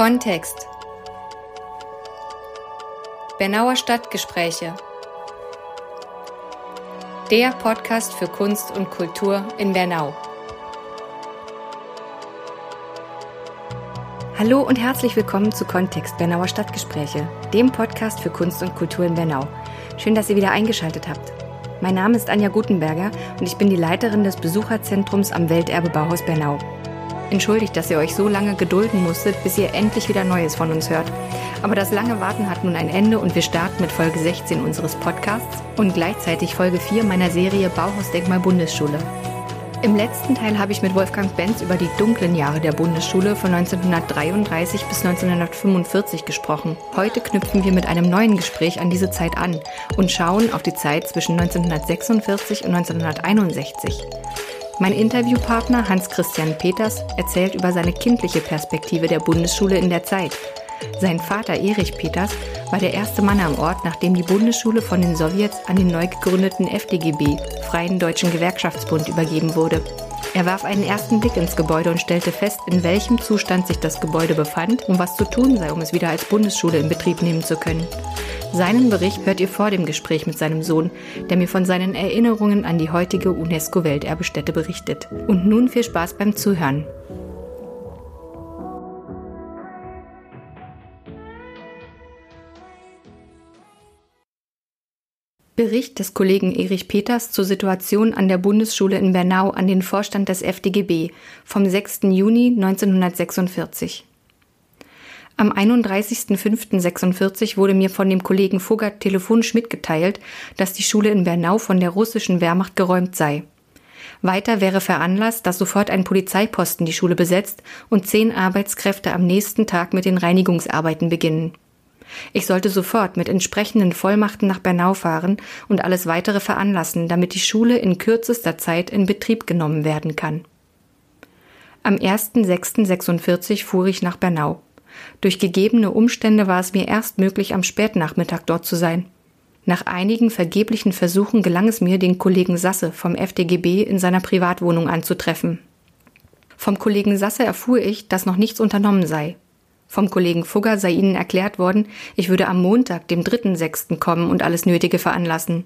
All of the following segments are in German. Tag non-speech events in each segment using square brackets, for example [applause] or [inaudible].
Kontext Bernauer Stadtgespräche Der Podcast für Kunst und Kultur in Bernau. Hallo und herzlich willkommen zu Kontext Bernauer Stadtgespräche, dem Podcast für Kunst und Kultur in Bernau. Schön, dass ihr wieder eingeschaltet habt. Mein Name ist Anja Gutenberger und ich bin die Leiterin des Besucherzentrums am Welterbe Bauhaus Bernau. Entschuldigt, dass ihr euch so lange gedulden musstet, bis ihr endlich wieder Neues von uns hört. Aber das lange Warten hat nun ein Ende und wir starten mit Folge 16 unseres Podcasts und gleichzeitig Folge 4 meiner Serie Bauhausdenkmal Bundesschule. Im letzten Teil habe ich mit Wolfgang Benz über die dunklen Jahre der Bundesschule von 1933 bis 1945 gesprochen. Heute knüpfen wir mit einem neuen Gespräch an diese Zeit an und schauen auf die Zeit zwischen 1946 und 1961. Mein Interviewpartner Hans-Christian Peters erzählt über seine kindliche Perspektive der Bundesschule in der Zeit. Sein Vater Erich Peters war der erste Mann am Ort, nachdem die Bundesschule von den Sowjets an den neu gegründeten FDGB, Freien Deutschen Gewerkschaftsbund, übergeben wurde. Er warf einen ersten Blick ins Gebäude und stellte fest, in welchem Zustand sich das Gebäude befand und was zu tun sei, um es wieder als Bundesschule in Betrieb nehmen zu können. Seinen Bericht hört ihr vor dem Gespräch mit seinem Sohn, der mir von seinen Erinnerungen an die heutige UNESCO-Welterbestätte berichtet. Und nun viel Spaß beim Zuhören. Bericht des Kollegen Erich Peters zur Situation an der Bundesschule in Bernau an den Vorstand des FDGB vom 6. Juni 1946. Am 31.05.46 wurde mir von dem Kollegen Fugger telefonisch mitgeteilt, dass die Schule in Bernau von der russischen Wehrmacht geräumt sei. Weiter wäre veranlasst, dass sofort ein Polizeiposten die Schule besetzt und zehn Arbeitskräfte am nächsten Tag mit den Reinigungsarbeiten beginnen. Ich sollte sofort mit entsprechenden Vollmachten nach Bernau fahren und alles weitere veranlassen, damit die Schule in kürzester Zeit in Betrieb genommen werden kann. Am 1.6.46 fuhr ich nach Bernau. Durch gegebene Umstände war es mir erst möglich, am Spätnachmittag dort zu sein. Nach einigen vergeblichen Versuchen gelang es mir, den Kollegen Sasse vom FDGB in seiner Privatwohnung anzutreffen. Vom Kollegen Sasse erfuhr ich, dass noch nichts unternommen sei. Vom Kollegen Fugger sei ihnen erklärt worden, ich würde am Montag, dem 3.6. kommen und alles Nötige veranlassen.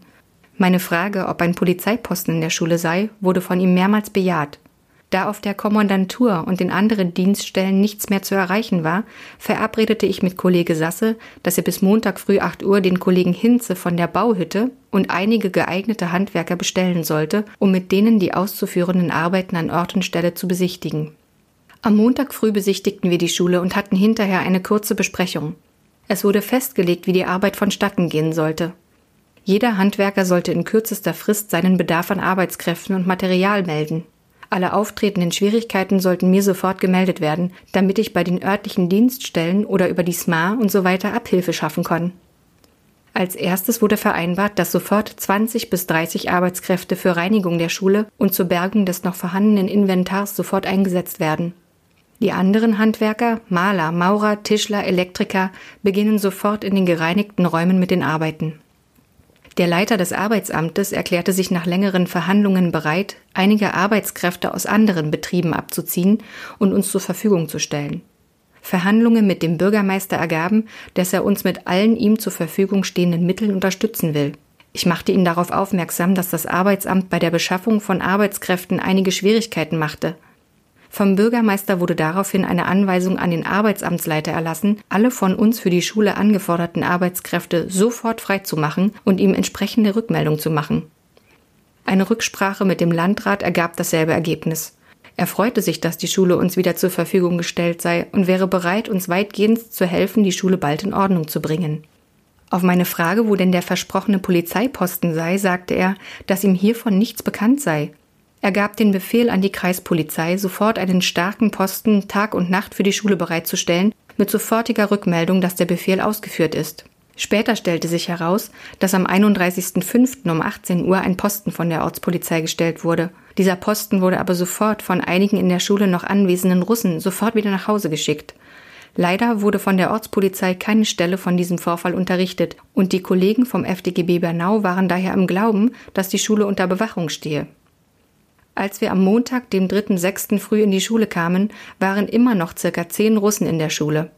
Meine Frage, ob ein Polizeiposten in der Schule sei, wurde von ihm mehrmals bejaht. Da auf der Kommandantur und den anderen Dienststellen nichts mehr zu erreichen war, verabredete ich mit Kollege Sasse, dass er bis Montag früh 8 Uhr den Kollegen Hinze von der Bauhütte und einige geeignete Handwerker bestellen sollte, um mit denen die auszuführenden Arbeiten an Ort und Stelle zu besichtigen. Am Montag früh besichtigten wir die Schule und hatten hinterher eine kurze Besprechung. Es wurde festgelegt, wie die Arbeit vonstatten gehen sollte. Jeder Handwerker sollte in kürzester Frist seinen Bedarf an Arbeitskräften und Material melden. Alle auftretenden Schwierigkeiten sollten mir sofort gemeldet werden, damit ich bei den örtlichen Dienststellen oder über die SMA und so weiter Abhilfe schaffen kann. Als erstes wurde vereinbart, dass sofort 20 bis 30 Arbeitskräfte für Reinigung der Schule und zur Bergung des noch vorhandenen Inventars sofort eingesetzt werden. Die anderen Handwerker, Maler, Maurer, Tischler, Elektriker beginnen sofort in den gereinigten Räumen mit den Arbeiten. Der Leiter des Arbeitsamtes erklärte sich nach längeren Verhandlungen bereit, einige Arbeitskräfte aus anderen Betrieben abzuziehen und uns zur Verfügung zu stellen. Verhandlungen mit dem Bürgermeister ergaben, dass er uns mit allen ihm zur Verfügung stehenden Mitteln unterstützen will. Ich machte ihn darauf aufmerksam, dass das Arbeitsamt bei der Beschaffung von Arbeitskräften einige Schwierigkeiten machte. Vom Bürgermeister wurde daraufhin eine Anweisung an den Arbeitsamtsleiter erlassen, alle von uns für die Schule angeforderten Arbeitskräfte sofort freizumachen und ihm entsprechende Rückmeldung zu machen. Eine Rücksprache mit dem Landrat ergab dasselbe Ergebnis. Er freute sich, dass die Schule uns wieder zur Verfügung gestellt sei und wäre bereit, uns weitgehend zu helfen, die Schule bald in Ordnung zu bringen. Auf meine Frage, wo denn der versprochene Polizeiposten sei, sagte er, dass ihm hiervon nichts bekannt sei. Er gab den Befehl an die Kreispolizei, sofort einen starken Posten Tag und Nacht für die Schule bereitzustellen, mit sofortiger Rückmeldung, dass der Befehl ausgeführt ist. Später stellte sich heraus, dass am 31.05. um 18 Uhr ein Posten von der Ortspolizei gestellt wurde. Dieser Posten wurde aber sofort von einigen in der Schule noch anwesenden Russen sofort wieder nach Hause geschickt. Leider wurde von der Ortspolizei keine Stelle von diesem Vorfall unterrichtet und die Kollegen vom FDGB Bernau waren daher im Glauben, dass die Schule unter Bewachung stehe. Als wir am Montag, dem 3.6. früh in die Schule kamen, waren immer noch circa zehn Russen in der Schule.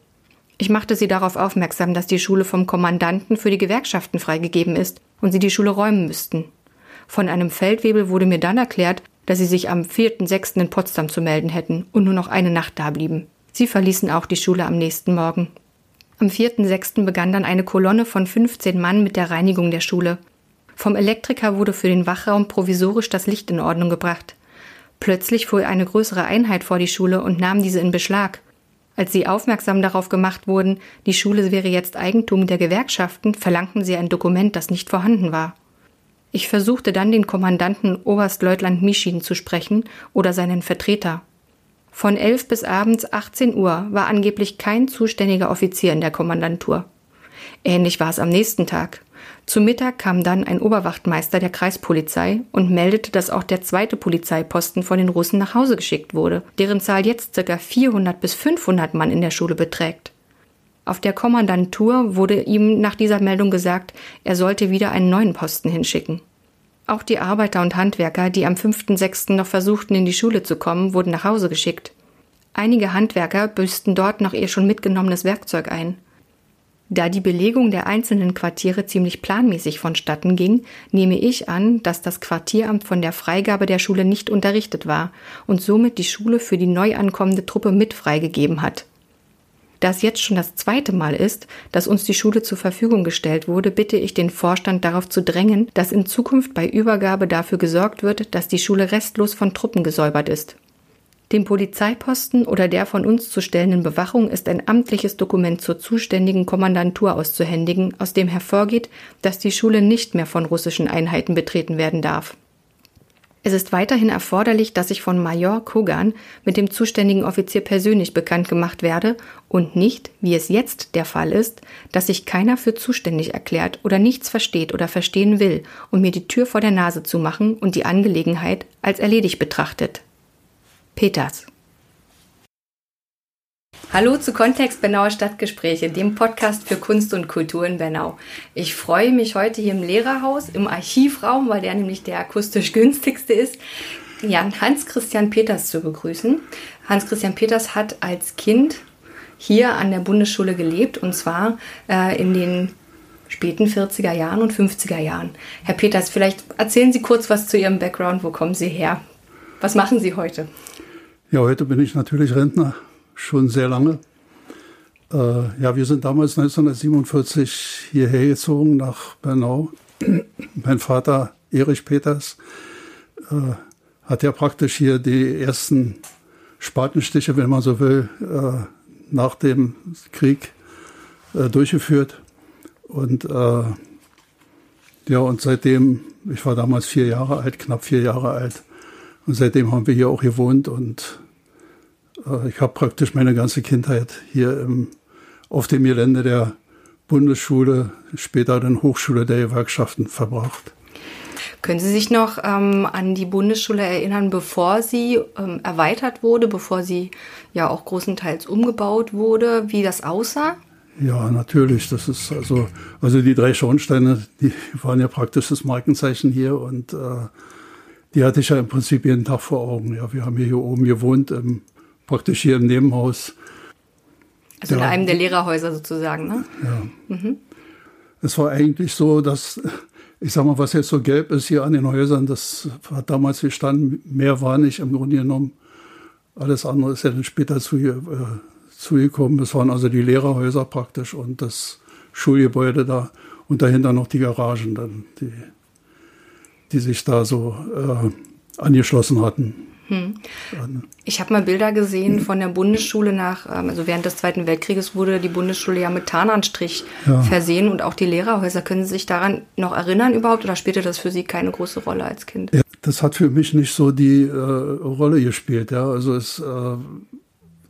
Ich machte sie darauf aufmerksam, dass die Schule vom Kommandanten für die Gewerkschaften freigegeben ist und sie die Schule räumen müssten. Von einem Feldwebel wurde mir dann erklärt, dass sie sich am 4.6. in Potsdam zu melden hätten und nur noch eine Nacht dablieben. Sie verließen auch die Schule am nächsten Morgen. Am 4.6. begann dann eine Kolonne von 15 Mann mit der Reinigung der Schule. Vom Elektriker wurde für den Wachraum provisorisch das Licht in Ordnung gebracht. Plötzlich fuhr eine größere Einheit vor die Schule und nahm diese in Beschlag. Als sie aufmerksam darauf gemacht wurden, die Schule wäre jetzt Eigentum der Gewerkschaften, verlangten sie ein Dokument, das nicht vorhanden war. Ich versuchte dann den Kommandanten Oberstleutnant Mischin zu sprechen oder seinen Vertreter. Von 11 bis abends 18 Uhr war angeblich kein zuständiger Offizier in der Kommandantur. Ähnlich war es am nächsten Tag. Zu Mittag kam dann ein Oberwachtmeister der Kreispolizei und meldete, dass auch der zweite Polizeiposten von den Russen nach Hause geschickt wurde, deren Zahl jetzt ca. 400 bis 500 Mann in der Schule beträgt. Auf der Kommandantur wurde ihm nach dieser Meldung gesagt, er sollte wieder einen neuen Posten hinschicken. Auch die Arbeiter und Handwerker, die am 5.6. noch versuchten, in die Schule zu kommen, wurden nach Hause geschickt. Einige Handwerker büßten dort noch ihr schon mitgenommenes Werkzeug ein. Da die Belegung der einzelnen Quartiere ziemlich planmäßig vonstatten ging, nehme ich an, dass das Quartieramt von der Freigabe der Schule nicht unterrichtet war und somit die Schule für die neu ankommende Truppe mit freigegeben hat. Da es jetzt schon das zweite Mal ist, dass uns die Schule zur Verfügung gestellt wurde, bitte ich den Vorstand darauf zu drängen, dass in Zukunft bei Übergabe dafür gesorgt wird, dass die Schule restlos von Truppen gesäubert ist. Dem Polizeiposten oder der von uns zu stellenden Bewachung ist ein amtliches Dokument zur zuständigen Kommandantur auszuhändigen, aus dem hervorgeht, dass die Schule nicht mehr von russischen Einheiten betreten werden darf. Es ist weiterhin erforderlich, dass ich von Major Kogan mit dem zuständigen Offizier persönlich bekannt gemacht werde und nicht, wie es jetzt der Fall ist, dass sich keiner für zuständig erklärt oder nichts versteht oder verstehen will und mir die Tür vor der Nase zumachen und die Angelegenheit als erledigt betrachtet. Peters Hallo zu Kontext Bernauer Stadtgespräche, dem Podcast für Kunst und Kultur in Bernau. Ich freue mich heute hier im Lehrerhaus, im Archivraum, weil der nämlich der akustisch [laughs] günstigste ist, Jan Hans-Christian Peters zu begrüßen. Hans-Christian Peters hat als Kind hier an der Bundesschule gelebt und zwar äh, in den späten 40er Jahren und 50er Jahren. Herr Peters, vielleicht erzählen Sie kurz was zu Ihrem Background. Wo kommen Sie her? Was machen Sie heute? Ja, heute bin ich natürlich Rentner schon sehr lange. Äh, ja, wir sind damals 1947 hierher gezogen nach Bernau. [clears throat] mein Vater Erich Peters äh, hat ja praktisch hier die ersten Spatenstiche, wenn man so will, äh, nach dem Krieg äh, durchgeführt. Und äh, ja, und seitdem, ich war damals vier Jahre alt, knapp vier Jahre alt, und seitdem haben wir hier auch gewohnt und ich habe praktisch meine ganze Kindheit hier im, auf dem Gelände der Bundesschule, später dann Hochschule der Gewerkschaften verbracht. Können Sie sich noch ähm, an die Bundesschule erinnern, bevor sie ähm, erweitert wurde, bevor sie ja auch großenteils umgebaut wurde, wie das aussah? Ja, natürlich. Das ist also, also die drei Schornsteine, die waren ja praktisch das Markenzeichen hier und äh, die hatte ich ja im Prinzip jeden Tag vor Augen. Ja, wir haben hier oben gewohnt im praktisch hier im Nebenhaus. Also in einem der Lehrerhäuser sozusagen, ne? Ja. Mhm. Es war eigentlich so, dass, ich sag mal, was jetzt so gelb ist hier an den Häusern, das hat damals gestanden, mehr war nicht im Grunde genommen. Alles andere ist ja dann später zu, äh, zugekommen. Das waren also die Lehrerhäuser praktisch und das Schulgebäude da und dahinter noch die Garagen dann, die, die sich da so äh, angeschlossen hatten. Hm. Ich habe mal Bilder gesehen von der Bundesschule nach, ähm, also während des Zweiten Weltkrieges wurde die Bundesschule ja mit Tarnanstrich ja. versehen und auch die Lehrerhäuser. Können Sie sich daran noch erinnern überhaupt oder spielte das für Sie keine große Rolle als Kind? Ja, das hat für mich nicht so die äh, Rolle gespielt. Ja, also es, äh,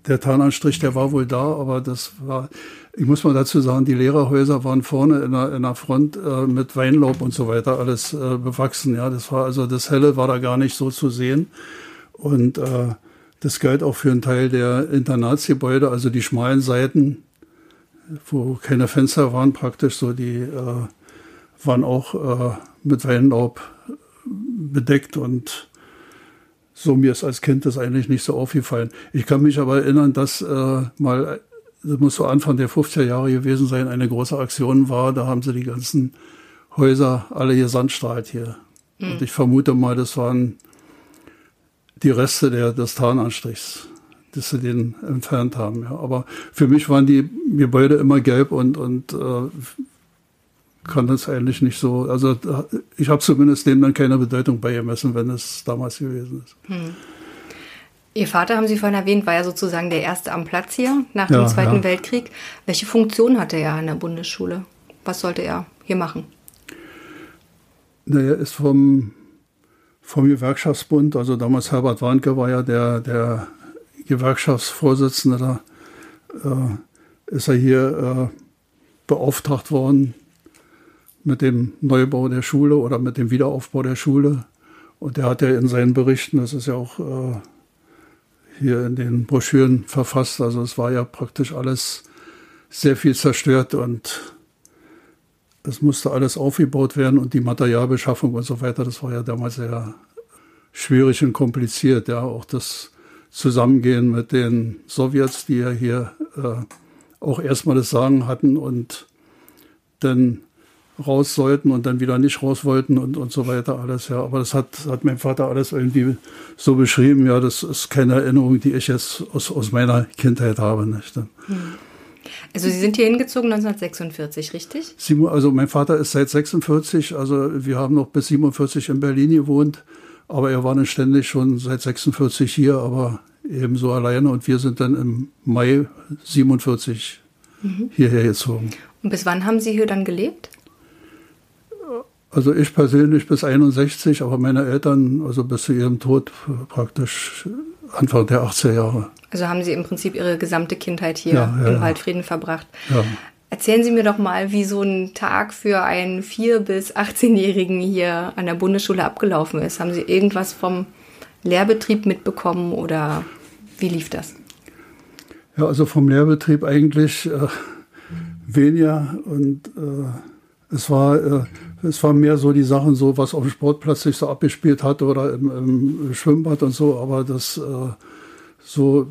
der Tarnanstrich, der war wohl da, aber das war, ich muss mal dazu sagen, die Lehrerhäuser waren vorne in der, in der Front äh, mit Weinlaub und so weiter alles äh, bewachsen. Ja, das war also das Helle war da gar nicht so zu sehen. Und äh, das galt auch für einen Teil der Internatsgebäude, also die schmalen Seiten, wo keine Fenster waren, praktisch so, die äh, waren auch äh, mit Weinlaub bedeckt und so mir ist als Kind das eigentlich nicht so aufgefallen. Ich kann mich aber erinnern, dass äh, mal das muss so Anfang der 50er Jahre gewesen sein, eine große Aktion war. Da haben sie die ganzen Häuser alle hier sandstrahlt hier. Mhm. Und ich vermute mal, das waren die Reste der, des Tarnanstrichs, dass sie den entfernt haben. Ja. Aber für mich waren die Gebäude immer gelb und, und äh, kann das eigentlich nicht so. Also ich habe zumindest dem dann keine Bedeutung beigemessen, wenn es damals gewesen ist. Hm. Ihr Vater, haben Sie vorhin erwähnt, war ja sozusagen der Erste am Platz hier nach dem ja, Zweiten ja. Weltkrieg. Welche Funktion hatte er an der Bundesschule? Was sollte er hier machen? Naja, ist vom, vom Gewerkschaftsbund, also damals Herbert Warnke war ja der, der Gewerkschaftsvorsitzende, da äh, ist er hier äh, beauftragt worden mit dem Neubau der Schule oder mit dem Wiederaufbau der Schule. Und er hat ja in seinen Berichten, das ist ja auch äh, hier in den Broschüren verfasst. Also es war ja praktisch alles sehr viel zerstört und es musste alles aufgebaut werden und die Materialbeschaffung und so weiter, das war ja damals sehr schwierig und kompliziert. Ja, auch das Zusammengehen mit den Sowjets, die ja hier äh, auch erstmal das Sagen hatten und dann raus sollten und dann wieder nicht raus wollten und, und so weiter alles, ja. Aber das hat, hat mein Vater alles irgendwie so beschrieben, ja, das ist keine Erinnerung, die ich jetzt aus, aus meiner Kindheit habe, nicht. Hm. Also Sie sind hier hingezogen 1946, richtig? Also mein Vater ist seit 46, also wir haben noch bis 47 in Berlin gewohnt, aber er war dann ständig schon seit 46 hier, aber ebenso alleine und wir sind dann im Mai 47 mhm. hierher gezogen. Und bis wann haben Sie hier dann gelebt? Also ich persönlich bis 61, aber meine Eltern also bis zu ihrem Tod praktisch Anfang der 80er Jahre. Also haben Sie im Prinzip Ihre gesamte Kindheit hier ja, ja, in Waldfrieden verbracht. Ja. Erzählen Sie mir doch mal, wie so ein Tag für einen 4- bis 18-Jährigen hier an der Bundesschule abgelaufen ist. Haben Sie irgendwas vom Lehrbetrieb mitbekommen oder wie lief das? Ja, also vom Lehrbetrieb eigentlich äh, weniger und äh, es war äh, es waren mehr so die Sachen, so was auf dem Sportplatz sich so abgespielt hat oder im, im Schwimmbad und so, aber das äh, so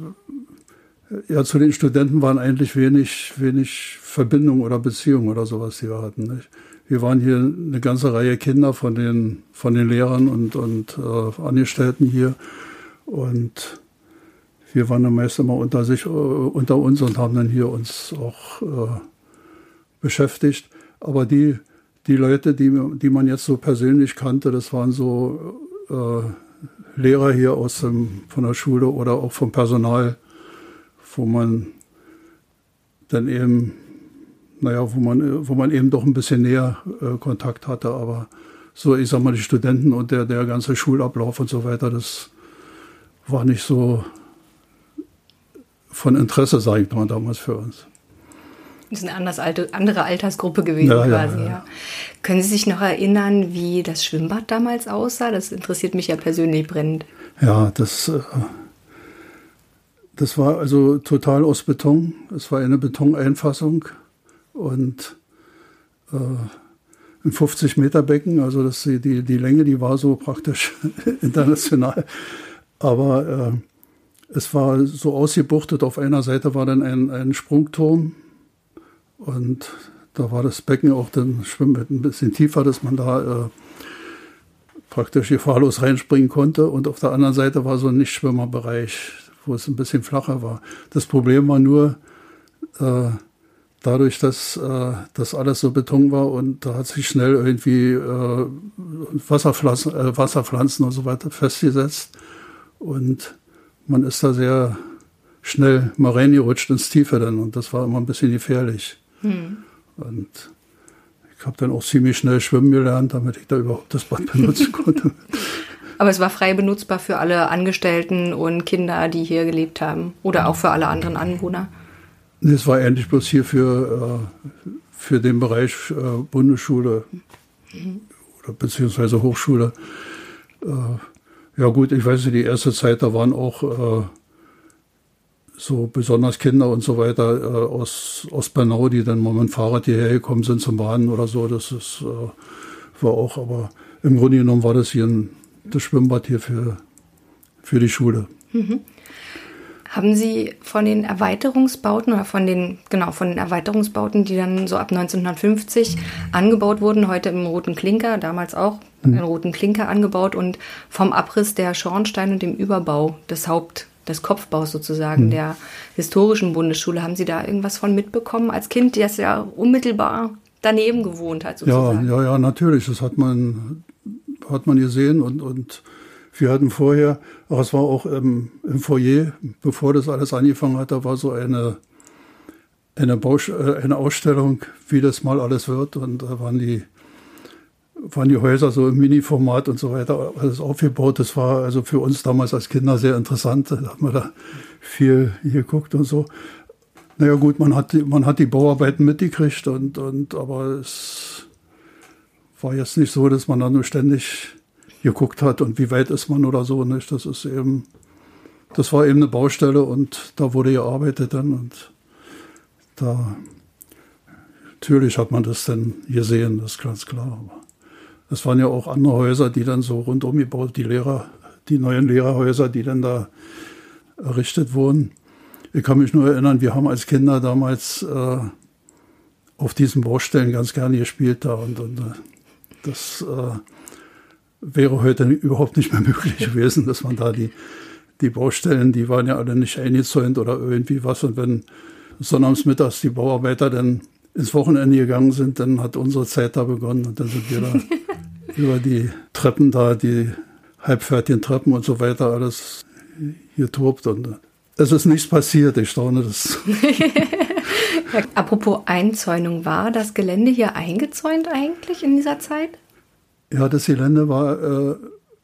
ja zu den Studenten waren eigentlich wenig wenig Verbindung oder Beziehung oder sowas, die wir hatten. Nicht? Wir waren hier eine ganze Reihe Kinder von den von den Lehrern und und äh, Angestellten hier und wir waren dann meist immer unter sich, äh, unter uns und haben dann hier uns auch äh, beschäftigt. Aber die die Leute, die, die man jetzt so persönlich kannte, das waren so äh, Lehrer hier aus dem, von der Schule oder auch vom Personal, wo man dann eben, naja, wo man, wo man eben doch ein bisschen näher äh, Kontakt hatte. Aber so, ich sag mal, die Studenten und der, der ganze Schulablauf und so weiter, das war nicht so von Interesse, sage ich mal, damals für uns. Das ist eine anders alte, andere Altersgruppe gewesen ja, quasi, ja, ja. Können Sie sich noch erinnern, wie das Schwimmbad damals aussah? Das interessiert mich ja persönlich brennend. Ja, das, äh, das war also total aus Beton. Es war eine Betoneinfassung und äh, ein 50 Meter Becken, also das, die, die Länge, die war so praktisch [laughs] international. Aber äh, es war so ausgebuchtet. Auf einer Seite war dann ein, ein Sprungturm und da war das Becken auch dann Schwimmbad ein bisschen tiefer, dass man da äh, praktisch gefahrlos reinspringen konnte. Und auf der anderen Seite war so ein Nichtschwimmerbereich, wo es ein bisschen flacher war. Das Problem war nur, äh, dadurch, dass äh, das alles so Beton war und da hat sich schnell irgendwie äh, Wasserpflanzen, äh, Wasserpflanzen und so weiter festgesetzt. Und man ist da sehr schnell mal reingerutscht ins Tiefe dann und das war immer ein bisschen gefährlich. Hm. Und ich habe dann auch ziemlich schnell schwimmen gelernt, damit ich da überhaupt das Bad benutzen [laughs] konnte. Aber es war frei benutzbar für alle Angestellten und Kinder, die hier gelebt haben oder auch für alle anderen Anwohner? Es war eigentlich bloß hier für, äh, für den Bereich äh, Bundesschule mhm. oder beziehungsweise Hochschule. Äh, ja gut, ich weiß nicht, die erste Zeit, da waren auch so besonders Kinder und so weiter äh, aus, aus Bernau, die dann mal mit dem Fahrrad hierher gekommen sind zum Baden oder so. Das ist, äh, war auch, aber im Grunde genommen war das hier ein, das Schwimmbad hier für, für die Schule. Mhm. Haben Sie von den Erweiterungsbauten oder von den, genau, von den Erweiterungsbauten, die dann so ab 1950 angebaut wurden, heute im Roten Klinker, damals auch mhm. im Roten Klinker angebaut und vom Abriss der Schornsteine und dem Überbau des Haupt, des Kopfbaus sozusagen mhm. der historischen Bundesschule. Haben Sie da irgendwas von mitbekommen als Kind, das ja unmittelbar daneben gewohnt hat sozusagen? Ja, ja, ja, natürlich. Das hat man, hat man gesehen und, und wir hatten vorher, aber es war auch im, im Foyer, bevor das alles angefangen hat, da war so eine, eine, Bausch, äh, eine Ausstellung, wie das mal alles wird. Und da waren die, waren die Häuser so im Mini-Format und so weiter, alles aufgebaut. Das war also für uns damals als Kinder sehr interessant. Da haben wir da viel geguckt und so. Naja gut, man hat, man hat die Bauarbeiten mitgekriegt und, und aber es war jetzt nicht so, dass man da nur ständig geguckt hat und wie weit ist man oder so. Nicht? Das ist eben, das war eben eine Baustelle und da wurde gearbeitet dann und da natürlich hat man das dann gesehen, das ist ganz klar. Aber es waren ja auch andere Häuser, die dann so rundum gebaut, die Lehrer, die neuen Lehrerhäuser, die dann da errichtet wurden. Ich kann mich nur erinnern, wir haben als Kinder damals äh, auf diesen Baustellen ganz gerne gespielt da und, und äh, das äh, wäre heute überhaupt nicht mehr [laughs] möglich gewesen, dass man da die, die Baustellen, die waren ja alle nicht eingezäunt oder irgendwie was. Und wenn sonnabends mittags die Bauarbeiter dann ins Wochenende gegangen sind, dann hat unsere Zeit da begonnen und dann sind wir da [laughs] über die Treppen da, die halbfertigen Treppen und so weiter, alles hier tobt und es ist nichts passiert, ich staune das. [laughs] Apropos Einzäunung, war das Gelände hier eingezäunt eigentlich in dieser Zeit? Ja, das Gelände war, äh,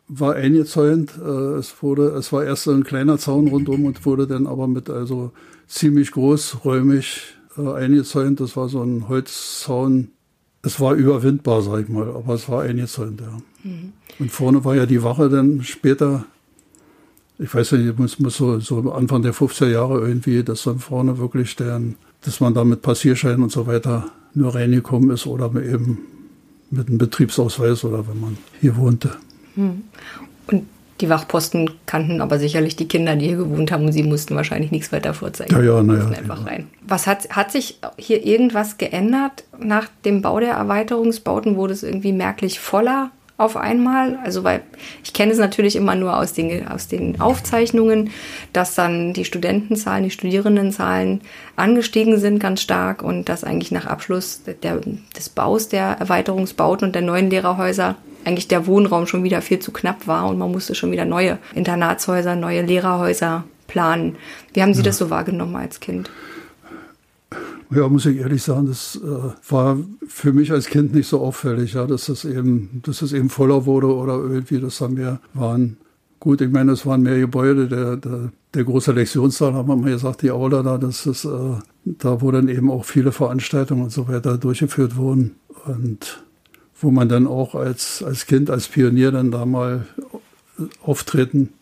war eingezäunt. Äh, es, wurde, es war erst ein kleiner Zaun rundum und wurde dann aber mit also ziemlich großräumig äh, eingezäunt. Das war so ein Holzzaun. Es war überwindbar, sag ich mal, aber es war eingezäunt, ja. Mhm. Und vorne war ja die Wache dann später, ich weiß nicht, muss, muss so, so Anfang der 50er Jahre irgendwie, dass dann vorne wirklich deren, dass man da mit Passierschein und so weiter nur reingekommen ist oder eben mit einem Betriebsausweis oder wenn man hier wohnte. Hm. Und die Wachposten kannten aber sicherlich die Kinder, die hier gewohnt haben und sie mussten wahrscheinlich nichts weiter vorzeigen. Ja, ja, naja. einfach ja. rein. Was hat, hat sich hier irgendwas geändert nach dem Bau der Erweiterungsbauten? Wurde es irgendwie merklich voller? Auf einmal. Also weil ich kenne es natürlich immer nur aus den, aus den Aufzeichnungen, dass dann die Studentenzahlen, die Studierendenzahlen angestiegen sind ganz stark und dass eigentlich nach Abschluss der, des Baus der Erweiterungsbauten und der neuen Lehrerhäuser eigentlich der Wohnraum schon wieder viel zu knapp war und man musste schon wieder neue Internatshäuser, neue Lehrerhäuser planen. Wie haben Sie ja. das so wahrgenommen als Kind? Ja, muss ich ehrlich sagen, das äh, war für mich als Kind nicht so auffällig, ja, dass das eben, dass es eben voller wurde oder irgendwie, dass da mehr waren. Gut, ich meine, es waren mehr Gebäude, der, der, der große Lektionssaal, haben wir mal gesagt, die Aula da, das ist, äh, da wo dann eben auch viele Veranstaltungen und so weiter durchgeführt wurden und wo man dann auch als, als Kind, als Pionier dann da mal auftreten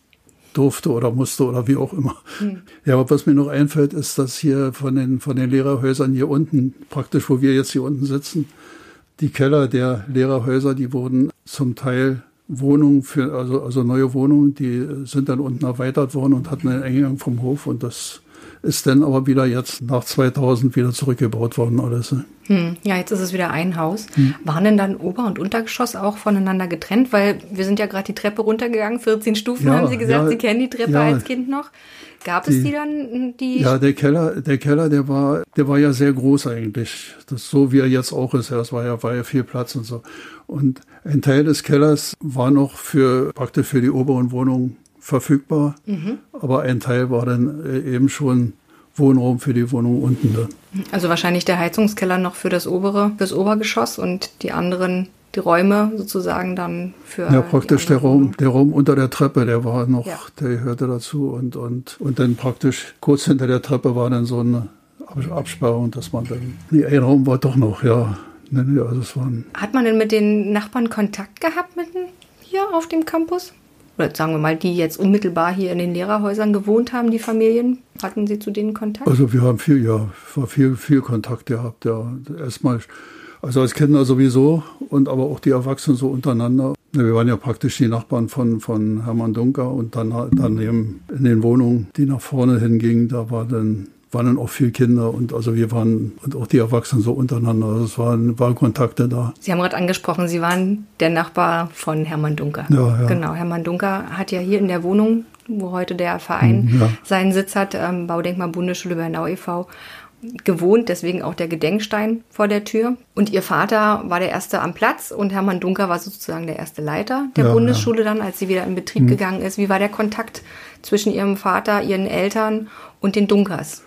durfte oder musste oder wie auch immer. Mhm. Ja, aber was mir noch einfällt, ist, dass hier von den, von den Lehrerhäusern hier unten, praktisch wo wir jetzt hier unten sitzen, die Keller der Lehrerhäuser, die wurden zum Teil Wohnungen für, also, also neue Wohnungen, die sind dann unten erweitert worden und hatten einen Eingang vom Hof und das ist dann aber wieder jetzt nach 2000 wieder zurückgebaut worden alles. Ne? Hm, ja, jetzt ist es wieder ein Haus. Hm. Waren denn dann Ober- und Untergeschoss auch voneinander getrennt? Weil wir sind ja gerade die Treppe runtergegangen, 14 Stufen ja, haben Sie gesagt, ja, Sie kennen die Treppe ja, als Kind noch. Gab die, es die dann, die? Ja, der Keller, der Keller, der war, der war ja sehr groß eigentlich. Das so wie er jetzt auch ist. Es war ja, war ja viel Platz und so. Und ein Teil des Kellers war noch für, praktisch für die oberen Wohnungen verfügbar, mhm. aber ein Teil war dann äh, eben schon Wohnraum für die Wohnung unten. Da. Also wahrscheinlich der Heizungskeller noch für das obere, fürs Obergeschoss und die anderen, die Räume sozusagen dann für. Ja, praktisch der Raum, der Raum unter der Treppe, der war noch, ja. der gehörte dazu und, und, und dann praktisch kurz hinter der Treppe war dann so eine Absperrung, dass man dann, nee, ein Raum war doch noch, ja. also es waren Hat man denn mit den Nachbarn Kontakt gehabt mitten hier auf dem Campus? Oder sagen wir mal, die jetzt unmittelbar hier in den Lehrerhäusern gewohnt haben, die Familien, hatten Sie zu denen Kontakt? Also wir haben viel, ja, viel, viel Kontakt gehabt, ja. Erstmal, also als Kinder sowieso und aber auch die Erwachsenen so untereinander. Wir waren ja praktisch die Nachbarn von, von Hermann Dunker und dann daneben in den Wohnungen, die nach vorne hingingen, da war dann waren dann auch viele Kinder und also wir waren und auch die Erwachsenen so untereinander. Also es waren, waren Kontakte da. Sie haben gerade angesprochen, Sie waren der Nachbar von Hermann Dunker. Ja, ja. Genau, Hermann Dunker hat ja hier in der Wohnung, wo heute der Verein mhm, ja. seinen Sitz hat, ähm, Baudenkmal Bundesschule Bernau e.V., gewohnt, deswegen auch der Gedenkstein vor der Tür. Und ihr Vater war der Erste am Platz und Hermann Dunker war sozusagen der erste Leiter der ja, Bundesschule dann, als sie wieder in Betrieb mhm. gegangen ist. Wie war der Kontakt zwischen ihrem Vater, ihren Eltern und den Dunkers?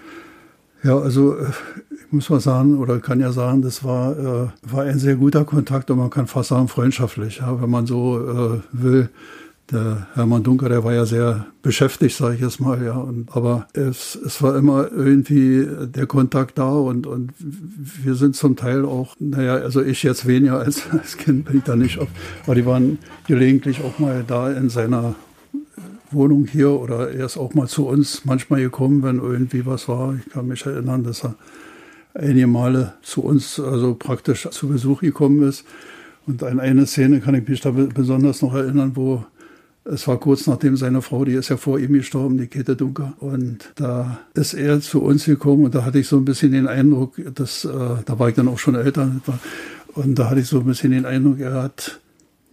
Ja, also äh, ich muss mal sagen, oder kann ja sagen, das war, äh, war ein sehr guter Kontakt und man kann fast sagen freundschaftlich, ja, wenn man so äh, will. Der Hermann Dunker, der war ja sehr beschäftigt, sage ich jetzt mal, ja. Und, aber es, es war immer irgendwie der Kontakt da und, und wir sind zum Teil auch, naja, also ich jetzt weniger als, [laughs] als Kind bin ich da nicht, aber die waren gelegentlich auch mal da in seiner Wohnung hier oder er ist auch mal zu uns manchmal gekommen, wenn irgendwie was war. Ich kann mich erinnern, dass er einige Male zu uns, also praktisch zu Besuch gekommen ist. Und an eine Szene kann ich mich da besonders noch erinnern, wo es war kurz nachdem seine Frau, die ist ja vor ihm gestorben, die Käthe Dunker. Und da ist er zu uns gekommen und da hatte ich so ein bisschen den Eindruck, dass, äh, da war ich dann auch schon älter. Und da hatte ich so ein bisschen den Eindruck, er hat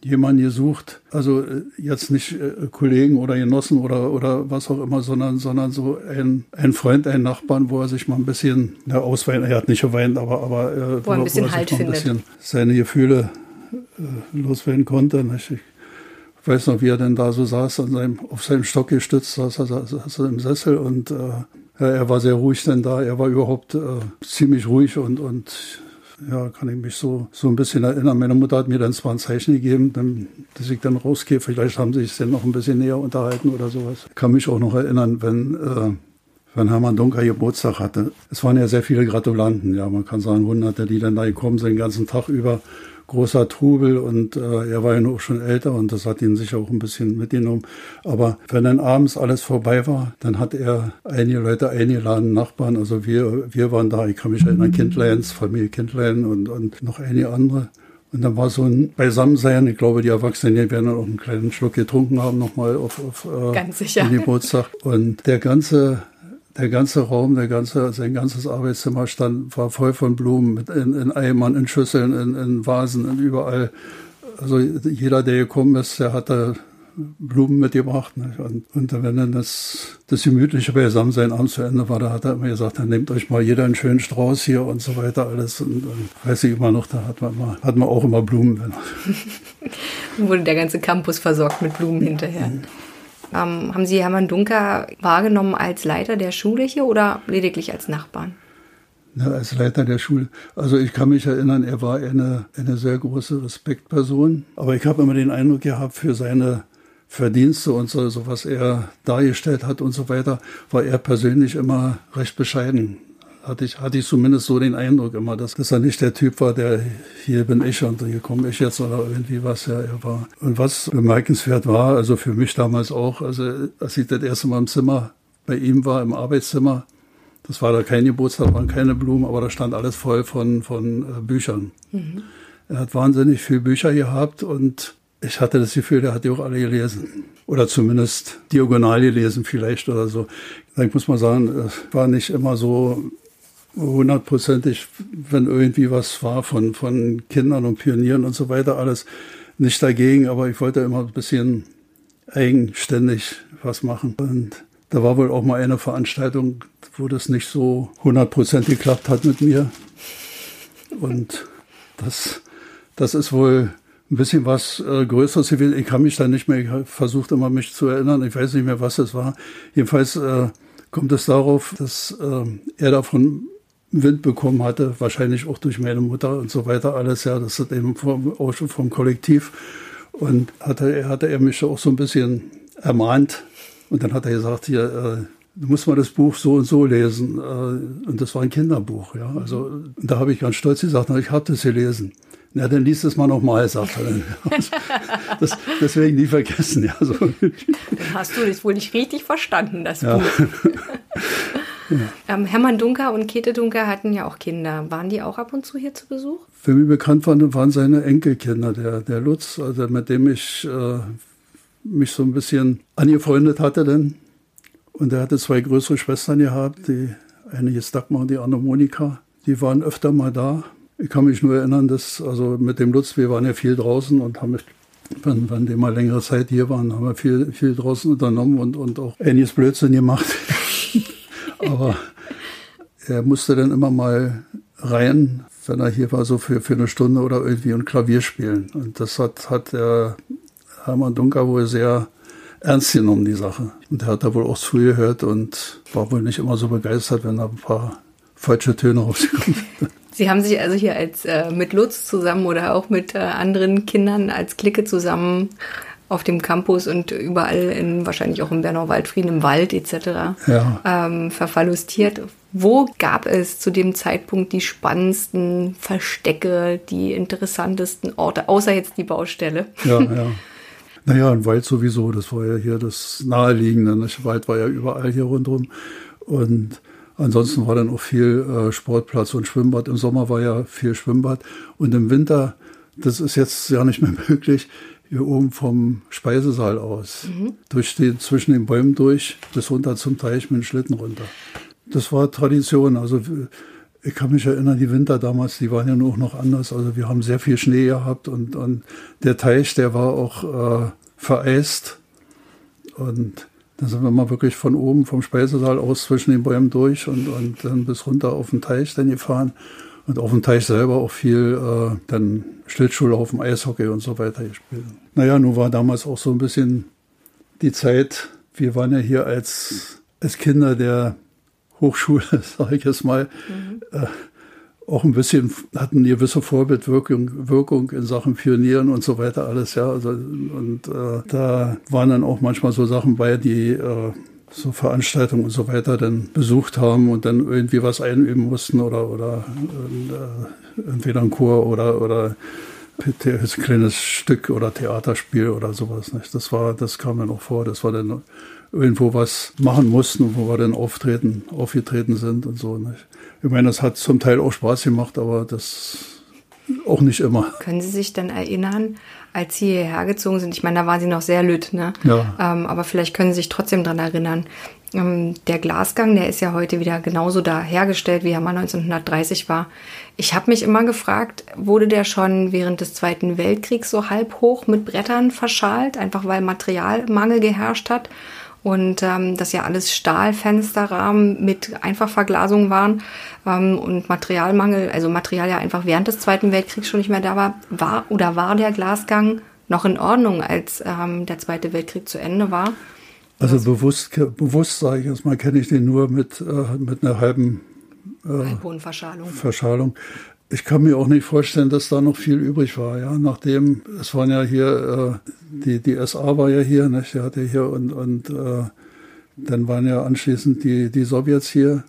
jemanden gesucht, also äh, jetzt nicht äh, Kollegen oder Genossen oder, oder was auch immer, sondern, sondern so ein, ein Freund, ein Nachbarn, wo er sich mal ein bisschen ja, ausweint, er hat nicht geweint, aber, aber äh, wo, er ein bisschen, wo er halt ein bisschen seine Gefühle äh, loswerden konnte. Nicht? Ich weiß noch, wie er denn da so saß, an seinem, auf seinem Stock gestützt, saß er, saß er im Sessel und äh, er war sehr ruhig denn da, er war überhaupt äh, ziemlich ruhig und, und ja, kann ich mich so, so ein bisschen erinnern. Meine Mutter hat mir dann zwar ein Zeichen gegeben, dann, dass ich dann rausgehe. Vielleicht haben sie sich dann noch ein bisschen näher unterhalten oder sowas. Ich kann mich auch noch erinnern, wenn, äh, wenn Hermann Dunker Geburtstag hatte. Es waren ja sehr viele Gratulanten, ja, man kann sagen Hunderte, die dann da gekommen sind, den ganzen Tag über großer Trubel und äh, er war ja auch schon älter und das hat ihn sicher auch ein bisschen mitgenommen. Aber wenn dann abends alles vorbei war, dann hat er einige Leute eingeladen, Nachbarn, also wir, wir waren da, ich kann mich erinnern, Kindleins, Familie Kindlein und, und noch einige andere. Und dann war so ein Beisammensein. Ich glaube, die Erwachsenen die werden dann auch einen kleinen Schluck getrunken haben, nochmal auf, auf äh, Ganz sicher. den Geburtstag. Und der ganze der ganze Raum, der ganze, sein ganzes Arbeitszimmer stand, war voll von Blumen, mit in, in Eimern, in Schüsseln, in, in Vasen, in überall. Also jeder, der gekommen ist, der hatte Blumen mitgebracht. Nicht? Und, und wenn dann das, das gemütliche Beisammensein abends zu Ende war, da hat er immer gesagt, dann nehmt euch mal jeder einen schönen Strauß hier und so weiter alles. Und, und weiß ich immer noch, da hat man, immer, hat man auch immer Blumen. [laughs] Wurde der ganze Campus versorgt mit Blumen hinterher. Mhm. Ähm, haben Sie Hermann Dunker wahrgenommen als Leiter der Schule hier oder lediglich als Nachbarn? Ja, als Leiter der Schule. Also ich kann mich erinnern, er war eine, eine sehr große Respektperson. Aber ich habe immer den Eindruck gehabt, für seine Verdienste und so, so was er dargestellt hat und so weiter, war er persönlich immer recht bescheiden hatte ich, hatte ich zumindest so den Eindruck immer, dass, dass er nicht der Typ war, der hier bin ich und hier komme ich jetzt oder irgendwie was ja er war. Und was bemerkenswert war, also für mich damals auch, also als ich das erste Mal im Zimmer bei ihm war, im Arbeitszimmer, das war da kein Geburtstag, waren keine Blumen, aber da stand alles voll von, von äh, Büchern. Mhm. Er hat wahnsinnig viele Bücher gehabt und ich hatte das Gefühl, er hat die auch alle gelesen. Oder zumindest diagonal gelesen vielleicht oder so. Ich muss mal sagen, es war nicht immer so hundertprozentig, wenn irgendwie was war von, von Kindern und Pionieren und so weiter, alles nicht dagegen, aber ich wollte immer ein bisschen eigenständig was machen. Und da war wohl auch mal eine Veranstaltung, wo das nicht so hundertprozentig geklappt hat mit mir. Und das, das ist wohl ein bisschen was äh, Größeres gewesen. Ich kann mich da nicht mehr, ich versucht immer mich zu erinnern, ich weiß nicht mehr, was es war. Jedenfalls äh, kommt es darauf, dass äh, er davon Wind bekommen hatte, wahrscheinlich auch durch meine Mutter und so weiter alles, ja, das ist eben vom, auch schon vom Kollektiv. Und hatte, hatte er mich auch so ein bisschen ermahnt. Und dann hat er gesagt, hier, äh, du musst mal das Buch so und so lesen. Äh, und das war ein Kinderbuch, ja. Also, da habe ich ganz stolz gesagt, na, ich habe das gelesen. Na, dann liest es mal nochmal, sagt er dann. [laughs] Das, deswegen nie vergessen, ja. So. Dann hast du das wohl nicht richtig verstanden, das ja. Buch. [laughs] Ja. Ähm, Hermann Dunker und Käthe Dunker hatten ja auch Kinder. Waren die auch ab und zu hier zu Besuch? Für mich bekannt waren, waren seine Enkelkinder, der, der Lutz, also mit dem ich äh, mich so ein bisschen angefreundet hatte dann. Und er hatte zwei größere Schwestern gehabt, die eine hieß Dagmar und die andere Monika. Die waren öfter mal da. Ich kann mich nur erinnern, dass, also mit dem Lutz, wir waren ja viel draußen und haben, wenn, wenn die mal längere Zeit hier waren, haben wir viel, viel draußen unternommen und, und auch einiges Blödsinn gemacht. [laughs] Aber er musste dann immer mal rein, wenn er hier war, so für, für eine Stunde oder irgendwie ein Klavier spielen. Und das hat, hat der Hermann Dunker wohl sehr ernst genommen, die Sache. Und er hat da wohl auch zugehört und war wohl nicht immer so begeistert, wenn da ein paar falsche Töne rausgekommen sind. Sie haben sich also hier als äh, mit Lutz zusammen oder auch mit äh, anderen Kindern als Clique zusammen auf dem Campus und überall in wahrscheinlich auch im Bernau Waldfrieden im Wald etc. Ja. Ähm, verfallustiert. Wo gab es zu dem Zeitpunkt die spannendsten Verstecke, die interessantesten Orte, außer jetzt die Baustelle? Ja, [laughs] ja. Naja, ein Wald sowieso, das war ja hier das Naheliegende. Der Wald war ja überall hier rundherum. Und ansonsten war dann auch viel äh, Sportplatz und Schwimmbad. Im Sommer war ja viel Schwimmbad. Und im Winter, das ist jetzt ja nicht mehr [laughs] möglich, hier oben vom Speisesaal aus, mhm. durch die, zwischen den Bäumen durch, bis runter zum Teich mit dem Schlitten runter. Das war Tradition. Also ich kann mich erinnern, die Winter damals, die waren ja nur noch anders. Also wir haben sehr viel Schnee gehabt und, und der Teich, der war auch äh, vereist. Und dann sind wir mal wirklich von oben vom Speisesaal aus zwischen den Bäumen durch und, und dann bis runter auf den Teich dann gefahren. Und auf dem Teich selber auch viel äh, dann Schlittschuhlaufen, Eishockey und so weiter gespielt. Naja, nun war damals auch so ein bisschen die Zeit, wir waren ja hier als, als Kinder der Hochschule, [laughs] sage ich jetzt mal, mhm. äh, auch ein bisschen hatten eine gewisse Vorbildwirkung Wirkung in Sachen Pionieren und so weiter alles, ja. Also, und äh, da waren dann auch manchmal so Sachen bei, die äh, so Veranstaltungen und so weiter dann besucht haben und dann irgendwie was einüben mussten oder oder äh, entweder ein Chor oder oder ein kleines Stück oder Theaterspiel oder sowas. Nicht? Das war, das kam dann auch vor. Das war dann irgendwo was machen mussten, wo wir dann auftreten, aufgetreten sind und so. Nicht? Ich meine, das hat zum Teil auch Spaß gemacht, aber das auch nicht immer. Können Sie sich denn erinnern, als Sie hierher gezogen sind? Ich meine, da waren Sie noch sehr lütt, ne? Ja. Ähm, aber vielleicht können Sie sich trotzdem daran erinnern. Ähm, der Glasgang, der ist ja heute wieder genauso da hergestellt, wie er mal 1930 war. Ich habe mich immer gefragt, wurde der schon während des Zweiten Weltkriegs so halb hoch mit Brettern verschalt, einfach weil Materialmangel geherrscht hat? Und ähm, das ja alles Stahlfensterrahmen mit Einfachverglasung waren ähm, und Materialmangel, also Material ja einfach während des Zweiten Weltkriegs schon nicht mehr da war, war oder war der Glasgang noch in Ordnung, als ähm, der Zweite Weltkrieg zu Ende war? Also bewusst, bewusst sage ich jetzt mal, kenne ich den nur mit, äh, mit einer halben äh, Verschalung. Verschalung ich kann mir auch nicht vorstellen, dass da noch viel übrig war. Ja, nachdem es waren ja hier äh, die die SA war ja hier, ne? Die hatte hier und und äh, dann waren ja anschließend die die Sowjets hier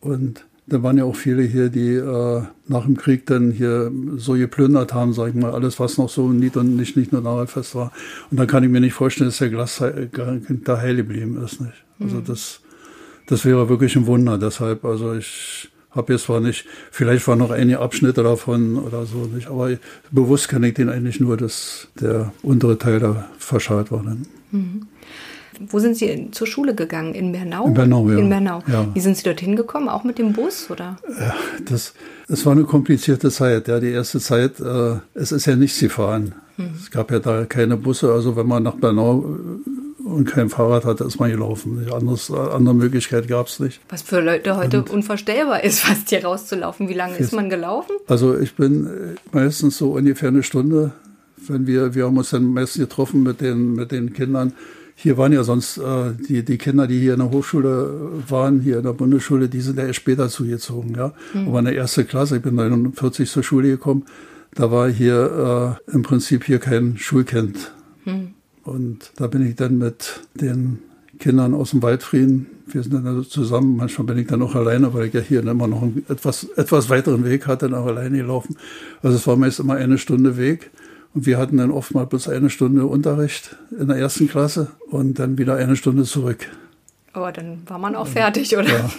und dann waren ja auch viele hier, die äh, nach dem Krieg dann hier so geplündert haben, sag ich mal, alles, was noch so nicht und nicht, nicht nur Nagelfest war. Und dann kann ich mir nicht vorstellen, dass der Glas da heil geblieben ist. Nicht? Also mhm. das, das wäre wirklich ein Wunder. Deshalb, also ich habe jetzt zwar nicht, vielleicht waren noch einige Abschnitte davon oder so nicht, aber bewusst kenne ich den eigentlich nur, dass der untere Teil da verschalt war. Dann. Mhm. Wo sind Sie zur Schule gegangen? In Bernau? In Bernau, ja. In Bernau. Ja. Wie sind Sie dorthin gekommen? Auch mit dem Bus, oder? Ja, das, das war eine komplizierte Zeit. Ja, die erste Zeit, äh, es ist ja nichts gefahren. Mhm. Es gab ja da keine Busse. Also wenn man nach Bernau und kein Fahrrad hatte, ist man gelaufen. Anderes, andere Möglichkeit gab es nicht. Was für Leute heute und unvorstellbar ist, fast hier rauszulaufen. Wie lange ist man gelaufen? Also ich bin meistens so ungefähr eine Stunde, wenn wir, wir haben uns dann meistens getroffen mit den, mit den Kindern. Hier waren ja sonst äh, die, die Kinder, die hier in der Hochschule waren, hier in der Bundesschule, die sind ja erst später zugezogen. Ja? Mhm. Aber in der ersten Klasse, ich bin 49 zur Schule gekommen, da war hier äh, im Prinzip hier kein Schulkind. Mhm. Und da bin ich dann mit den Kindern aus dem Waldfrieden, wir sind dann also zusammen, manchmal bin ich dann auch alleine, weil ich ja hier immer noch einen etwas, etwas weiteren Weg hatte, dann auch alleine gelaufen. Also es war meist immer eine Stunde Weg. Und wir hatten dann oft mal bloß eine Stunde Unterricht in der ersten Klasse und dann wieder eine Stunde zurück. Aber dann war man auch fertig, oder? Ja.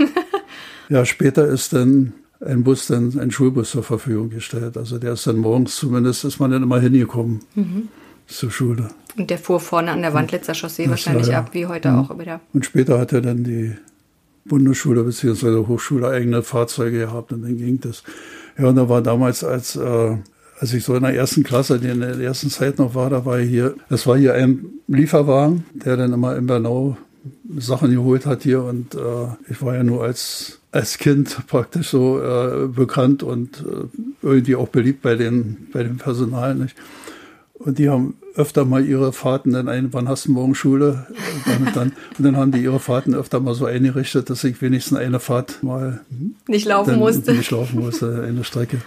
ja, später ist dann ein Bus, dann ein Schulbus zur Verfügung gestellt. Also der ist dann morgens zumindest, ist man dann immer hingekommen mhm. Zur Schule. Und der fuhr vorne an der Wandlitzer Chaussee das wahrscheinlich ab, wie heute ja. auch wieder. Und später hat er dann die Bundesschule bzw. Hochschule eigene Fahrzeuge gehabt und dann ging das. Ja, und da war damals, als, äh, als ich so in der ersten Klasse, in der ersten Zeit noch war, da war hier, das war hier ein Lieferwagen, der dann immer in Bernau Sachen geholt hat hier und äh, ich war ja nur als als Kind praktisch so äh, bekannt und äh, irgendwie auch beliebt bei den bei dem Personal nicht. Und die haben öfter mal ihre Fahrten dann ein, wann hast du morgen Schule? Und dann, und dann haben die ihre Fahrten öfter mal so eingerichtet, dass ich wenigstens eine Fahrt mal nicht laufen musste. Nicht laufen musste, eine Strecke.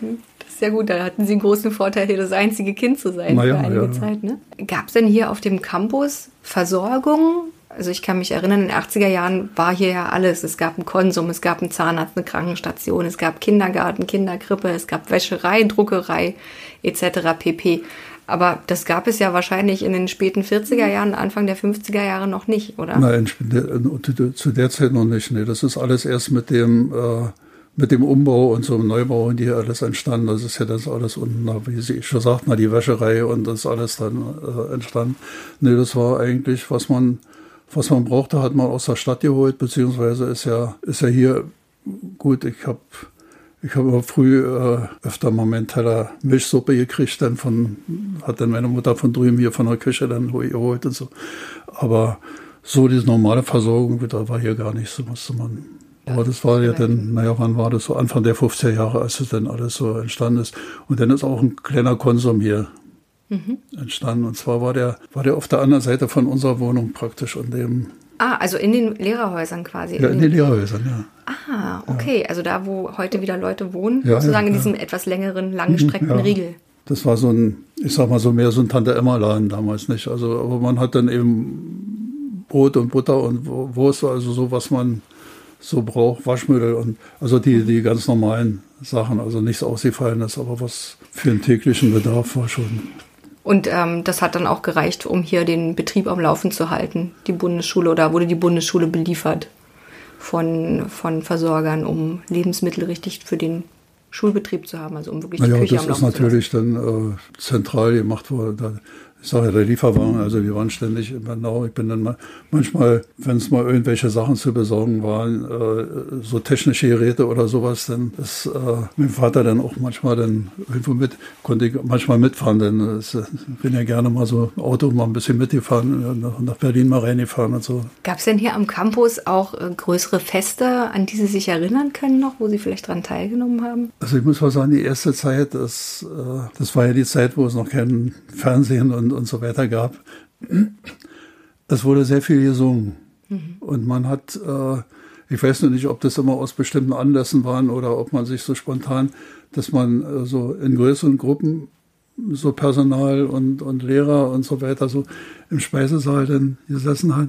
Das ist ja gut, da hatten Sie einen großen Vorteil, hier das einzige Kind zu sein naja, für einige ja. Zeit. Ne? Gab es denn hier auf dem Campus Versorgung? Also ich kann mich erinnern, in den 80er Jahren war hier ja alles. Es gab einen Konsum, es gab einen Zahnarzt, eine Krankenstation, es gab Kindergarten, Kinderkrippe, es gab Wäscherei, Druckerei etc. pp. Aber das gab es ja wahrscheinlich in den späten 40er Jahren, Anfang der 50er Jahre noch nicht, oder? Nein, zu der Zeit noch nicht. Nee, das ist alles erst mit dem, äh, mit dem Umbau und so einem Neubau und hier alles entstanden. Das ist ja das alles unten, wie Sie schon sagten, die Wäscherei und das alles dann äh, entstanden. Nee, das war eigentlich, was man, was man brauchte, hat man aus der Stadt geholt, beziehungsweise ist ja, ist ja hier gut, ich habe ich habe früh äh, öfter mal meinen Teller Milchsuppe gekriegt, dann von, hat dann meine Mutter von drüben hier von der Küche dann geholt und so. Aber so diese normale Versorgung, da war hier gar nicht, so musste man. Aber das war ja dann, naja, wann war das so? Anfang der 50er Jahre, als es dann alles so entstanden ist. Und dann ist auch ein kleiner Konsum hier mhm. entstanden. Und zwar war der, war der auf der anderen Seite von unserer Wohnung praktisch und dem Ah, also in den Lehrerhäusern quasi. Ja, in, in den, den Lehrerhäusern, ja. Ah, okay. Also da, wo heute wieder Leute wohnen, ja, sozusagen ja, in diesem etwas längeren, langgestreckten mhm, Riegel. Das war so ein, ich sag mal so mehr so ein Tante-Emma-Laden damals nicht. Also, aber man hat dann eben Brot und Butter und Wurst, also so, was man so braucht, Waschmittel und also die, die ganz normalen Sachen, also nichts Ausgefallenes, aber was für den täglichen Bedarf war schon und ähm, das hat dann auch gereicht, um hier den Betrieb am Laufen zu halten. Die Bundesschule oder wurde die Bundesschule beliefert von, von Versorgern, um Lebensmittel richtig für den Schulbetrieb zu haben, also um wirklich die naja, Küche das am Laufen ist natürlich dann äh, zentral gemacht worden ich sage ja, der Lieferwagen, also wir waren ständig in Bernau. Ich bin dann mal, manchmal, wenn es mal irgendwelche Sachen zu besorgen waren, äh, so technische Geräte oder sowas, dann ist äh, mein Vater dann auch manchmal dann irgendwo mit, konnte ich manchmal mitfahren, denn ich bin ja gerne mal so Auto mal ein bisschen mitgefahren, nach, nach Berlin mal reingefahren und so. Gab es denn hier am Campus auch äh, größere Feste, an die Sie sich erinnern können noch, wo Sie vielleicht dran teilgenommen haben? Also ich muss mal sagen, die erste Zeit, das, äh, das war ja die Zeit, wo es noch kein Fernsehen und und, so weiter gab. Es wurde sehr viel gesungen. Mhm. Und man hat, äh, ich weiß noch nicht, ob das immer aus bestimmten Anlässen waren oder ob man sich so spontan, dass man äh, so in größeren Gruppen so Personal und, und Lehrer und so weiter so im Speisesaal dann gesessen hat.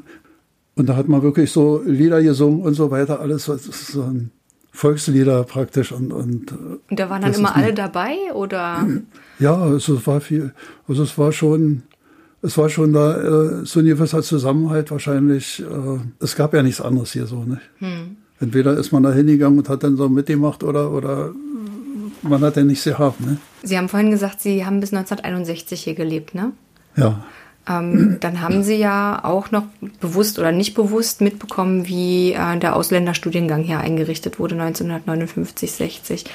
Und da hat man wirklich so Lieder gesungen und so weiter, alles so ein Volkslieder praktisch und und, und da waren dann immer alle dabei oder? [clears throat] Ja also es war viel also es war schon es war schon da äh, so ein gewisser Zusammenhalt wahrscheinlich äh, es gab ja nichts anderes hier so nicht hm. entweder ist man da hingegangen und hat dann so mitgemacht oder oder man hat ja nichts gehabt ne? Sie haben vorhin gesagt Sie haben bis 1961 hier gelebt ne? Ja ähm, dann haben Sie ja auch noch bewusst oder nicht bewusst mitbekommen, wie äh, der Ausländerstudiengang hier eingerichtet wurde 1959, 60.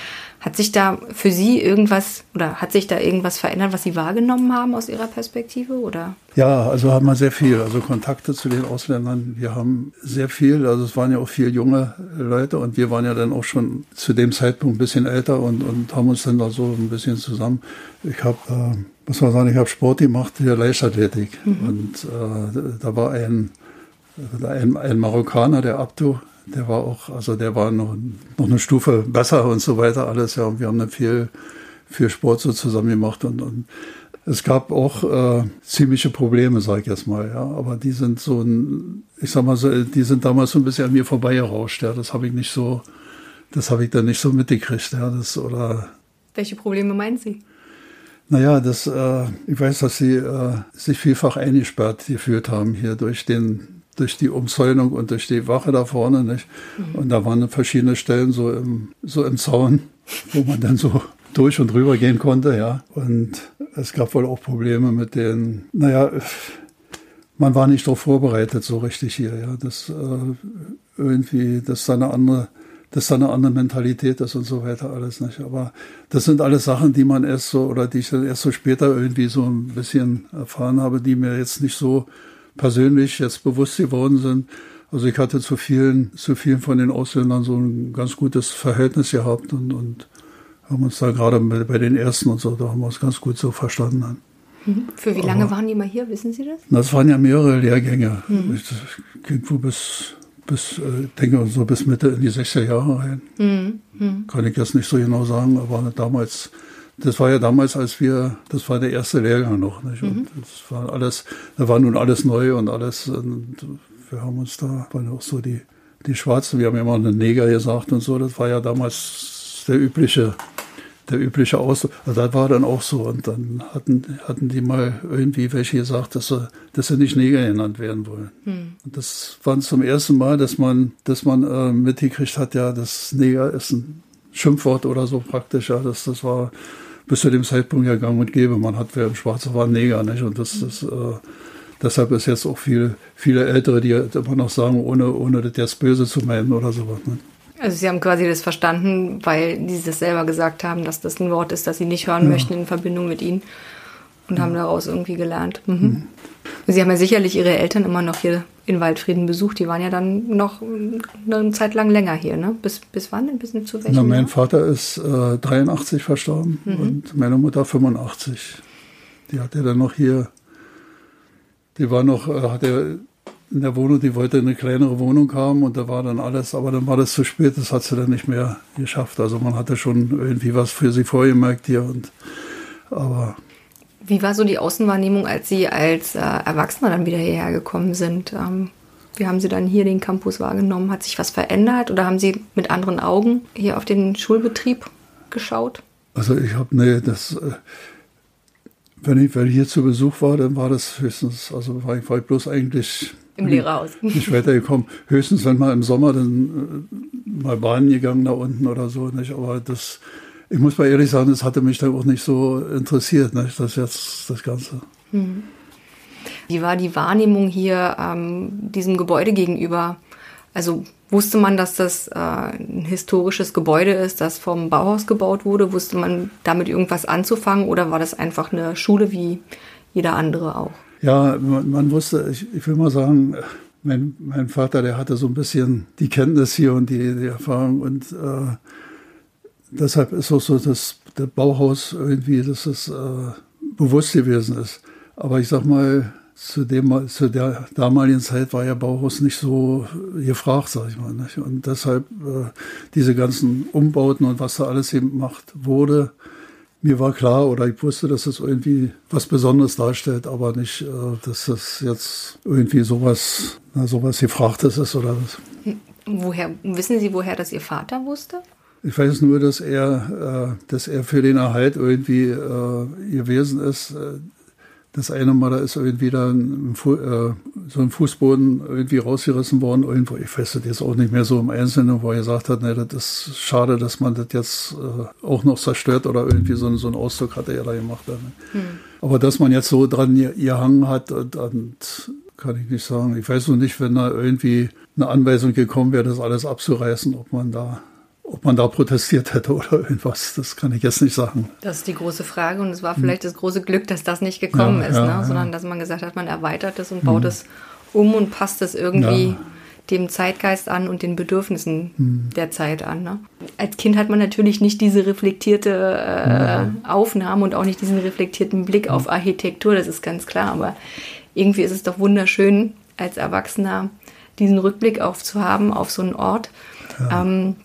Hat sich da für Sie irgendwas oder hat sich da irgendwas verändert, was Sie wahrgenommen haben aus Ihrer Perspektive oder? Ja, also haben wir sehr viel, also Kontakte zu den Ausländern. Wir haben sehr viel, also es waren ja auch viele junge Leute und wir waren ja dann auch schon zu dem Zeitpunkt ein bisschen älter und, und haben uns dann da so ein bisschen zusammen. Ich habe äh, muss man sagen, ich habe Sport gemacht, hier Leichtathletik. Mhm. Und äh, da war ein, ein, ein Marokkaner, der Abdu, der war auch, also der war noch, noch eine Stufe besser und so weiter alles. Ja, und wir haben dann viel, viel Sport so zusammen gemacht und, und es gab auch äh, ziemliche Probleme, sag ich jetzt mal, ja. Aber die sind so ein, ich sag mal so, die sind damals so ein bisschen an mir vorbeigerauscht, ja. Das habe ich nicht so, das habe ich dann nicht so mitgekriegt, ja. Das oder. Welche Probleme meinen Sie? Naja, das, äh, ich weiß, dass sie äh, sich vielfach eingesperrt gefühlt haben hier durch den durch die Umzäunung und durch die Wache da vorne. Nicht? Mhm. Und da waren verschiedene Stellen so im, so im Zaun, wo man dann so durch und rüber gehen konnte, ja. Und es gab wohl auch Probleme mit den, naja, man war nicht darauf vorbereitet so richtig hier, ja. Das äh, irgendwie, dass da eine andere, dass da eine andere Mentalität ist und so weiter alles nicht. Aber das sind alles Sachen, die man erst so oder die ich dann erst so später irgendwie so ein bisschen erfahren habe, die mir jetzt nicht so persönlich jetzt bewusst geworden sind. Also ich hatte zu vielen, zu vielen von den Ausländern so ein ganz gutes Verhältnis gehabt und, und haben uns da gerade bei den ersten und so, da haben wir uns ganz gut so verstanden. Mhm. Für wie lange Aber, waren die mal hier, wissen Sie das? Das waren ja mehrere Lehrgänge. Mhm. Ich ging wohl bis, bis äh, denke so bis Mitte in die 60er Jahre rein. Mhm. mhm. Kann ich jetzt nicht so genau sagen, aber damals, das war ja damals, als wir, das war der erste Lehrgang noch. Nicht? Und mhm. das war alles, da war nun alles neu und alles, und wir haben uns da, waren auch so die, die Schwarzen, wir haben ja immer einen Neger gesagt und so, das war ja damals der übliche der übliche Ausdruck. Also das war dann auch so. Und dann hatten, hatten die mal irgendwie welche gesagt, dass sie, dass sie nicht Neger genannt werden wollen. Hm. Und das war zum ersten Mal, dass man, dass man äh, mitgekriegt hat, ja, das Neger ist ein Schimpfwort oder so praktisch. Ja, das, das war bis zu dem Zeitpunkt ja gang und gäbe. Man hat, wer im Schwarzen war, Neger. Nicht? Und das, das äh, deshalb ist jetzt auch viel, viele Ältere, die immer noch sagen, ohne, ohne das böse zu meinen oder sowas. Ne? Also Sie haben quasi das verstanden, weil Sie das selber gesagt haben, dass das ein Wort ist, das Sie nicht hören ja. möchten in Verbindung mit Ihnen und ja. haben daraus irgendwie gelernt. Mhm. Mhm. Sie haben ja sicherlich Ihre Eltern immer noch hier in Waldfrieden besucht. Die waren ja dann noch eine Zeit lang länger hier, ne? Bis, bis wann? Bis zu welchem Na, mein Jahr? Vater ist äh, 83 verstorben mhm. und meine Mutter 85. Die hat er dann noch hier, die war noch, äh, hat er in der Wohnung, die wollte eine kleinere Wohnung haben und da war dann alles, aber dann war das zu spät, das hat sie dann nicht mehr geschafft. Also man hatte schon irgendwie was für sie vorgemerkt hier und aber. Wie war so die Außenwahrnehmung, als Sie als äh, Erwachsener dann wieder hierher gekommen sind? Ähm, wie haben Sie dann hier den Campus wahrgenommen? Hat sich was verändert oder haben Sie mit anderen Augen hier auf den Schulbetrieb geschaut? Also ich habe, nee, das, äh, wenn ich, wenn ich hier zu Besuch war, dann war das höchstens, also war ich, war ich bloß eigentlich im Lehrerhaus. [laughs] Nicht weitergekommen. Höchstens, wenn mal im Sommer dann äh, mal Bahnen gegangen da unten oder so. Nicht? Aber das, ich muss mal ehrlich sagen, das hatte mich dann auch nicht so interessiert, nicht? das jetzt, das Ganze. Hm. Wie war die Wahrnehmung hier ähm, diesem Gebäude gegenüber? Also wusste man, dass das äh, ein historisches Gebäude ist, das vom Bauhaus gebaut wurde? Wusste man damit irgendwas anzufangen oder war das einfach eine Schule wie jeder andere auch? Ja, man, man wusste, ich, ich, will mal sagen, mein, mein, Vater, der hatte so ein bisschen die Kenntnis hier und die, die Erfahrung und äh, deshalb ist auch so, dass das Bauhaus irgendwie, dass es äh, bewusst gewesen ist. Aber ich sag mal, zu, dem, zu der damaligen Zeit war ja Bauhaus nicht so gefragt, sag ich mal. Nicht? Und deshalb äh, diese ganzen Umbauten und was da alles gemacht wurde, mir war klar oder ich wusste, dass es irgendwie was Besonderes darstellt, aber nicht, äh, dass das jetzt irgendwie sowas, na, sowas Gefrachtes ist oder was. Woher, wissen Sie, woher das Ihr Vater wusste? Ich weiß nur, dass er, äh, dass er für den Erhalt irgendwie äh, gewesen ist. Das eine Mal, da ist irgendwie da ein, äh, so ein Fußboden irgendwie rausgerissen worden. Irgendwo, ich weiß das jetzt auch nicht mehr so im Einzelnen, wo er gesagt hat, nee, das ist schade, dass man das jetzt äh, auch noch zerstört oder irgendwie so, so einen Ausdruck hat er da gemacht. Hm. Aber dass man jetzt so dran gehangen hat, und, und kann ich nicht sagen. Ich weiß noch nicht, wenn da irgendwie eine Anweisung gekommen wäre, das alles abzureißen, ob man da ob man da protestiert hätte oder irgendwas, das kann ich jetzt nicht sagen. Das ist die große Frage und es war vielleicht das große Glück, dass das nicht gekommen ja, ist, ja, ne? sondern dass man gesagt hat, man erweitert es und baut mhm. es um und passt es irgendwie ja. dem Zeitgeist an und den Bedürfnissen mhm. der Zeit an. Ne? Als Kind hat man natürlich nicht diese reflektierte äh, Aufnahme und auch nicht diesen reflektierten Blick auf Architektur, das ist ganz klar, aber irgendwie ist es doch wunderschön, als Erwachsener diesen Rückblick aufzuhaben auf so einen Ort. Ähm,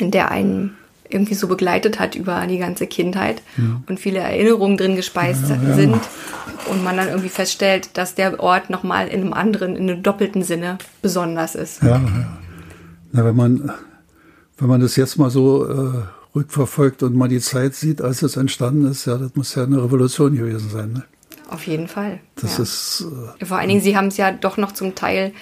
der einen irgendwie so begleitet hat über die ganze Kindheit ja. und viele Erinnerungen drin gespeist ja, ja. sind und man dann irgendwie feststellt, dass der Ort nochmal in einem anderen, in einem doppelten Sinne besonders ist. Ja. Na, wenn man, wenn man das jetzt mal so äh, rückverfolgt und mal die Zeit sieht, als es entstanden ist, ja, das muss ja eine Revolution gewesen sein. Ne? Auf jeden Fall. Das ist. Äh, Vor allen Dingen, Sie haben es ja doch noch zum Teil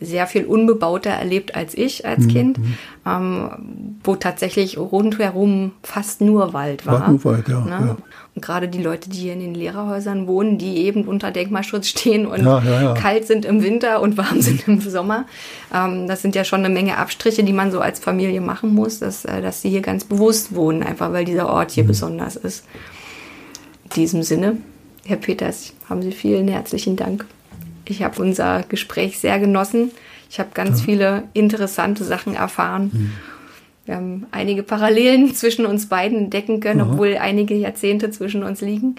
sehr viel unbebauter erlebt als ich als mhm. Kind, ähm, wo tatsächlich rundherum fast nur Wald war. War nur Wald, ja, ne? ja. Und gerade die Leute, die hier in den Lehrerhäusern wohnen, die eben unter Denkmalschutz stehen und ja, ja, kalt sind im Winter und warm sind im Sommer, ähm, das sind ja schon eine Menge Abstriche, die man so als Familie machen muss, dass, äh, dass sie hier ganz bewusst wohnen, einfach weil dieser Ort hier mhm. besonders ist. In diesem Sinne, Herr Peters, haben Sie vielen herzlichen Dank. Ich habe unser Gespräch sehr genossen. Ich habe ganz ja. viele interessante Sachen erfahren. Mhm. Wir haben einige Parallelen [laughs] zwischen uns beiden entdecken können, Aha. obwohl einige Jahrzehnte zwischen uns liegen.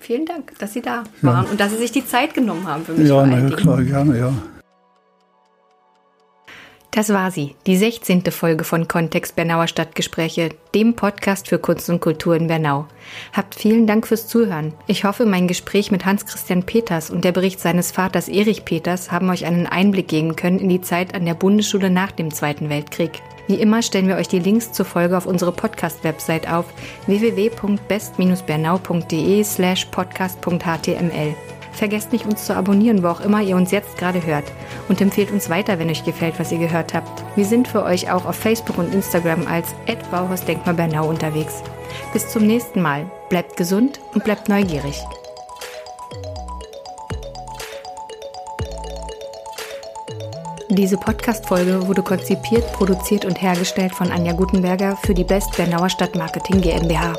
Vielen Dank, dass Sie da waren ja. und dass Sie sich die Zeit genommen haben für mich. Ja, na ja, klar, gerne, ja. Das war sie, die 16. Folge von Kontext Bernauer Stadtgespräche, dem Podcast für Kunst und Kultur in Bernau. Habt vielen Dank fürs Zuhören. Ich hoffe, mein Gespräch mit Hans-Christian Peters und der Bericht seines Vaters Erich Peters haben euch einen Einblick geben können in die Zeit an der Bundesschule nach dem Zweiten Weltkrieg. Wie immer stellen wir euch die Links zur Folge auf unsere Podcast-Website auf www.best-bernau.de slash podcast.html. Vergesst nicht, uns zu abonnieren, wo auch immer ihr uns jetzt gerade hört. Und empfehlt uns weiter, wenn euch gefällt, was ihr gehört habt. Wir sind für euch auch auf Facebook und Instagram als Bauhaus Denkmal Bernau unterwegs. Bis zum nächsten Mal. Bleibt gesund und bleibt neugierig. Diese Podcast-Folge wurde konzipiert, produziert und hergestellt von Anja Gutenberger für die Best Bernauer Stadtmarketing GmbH.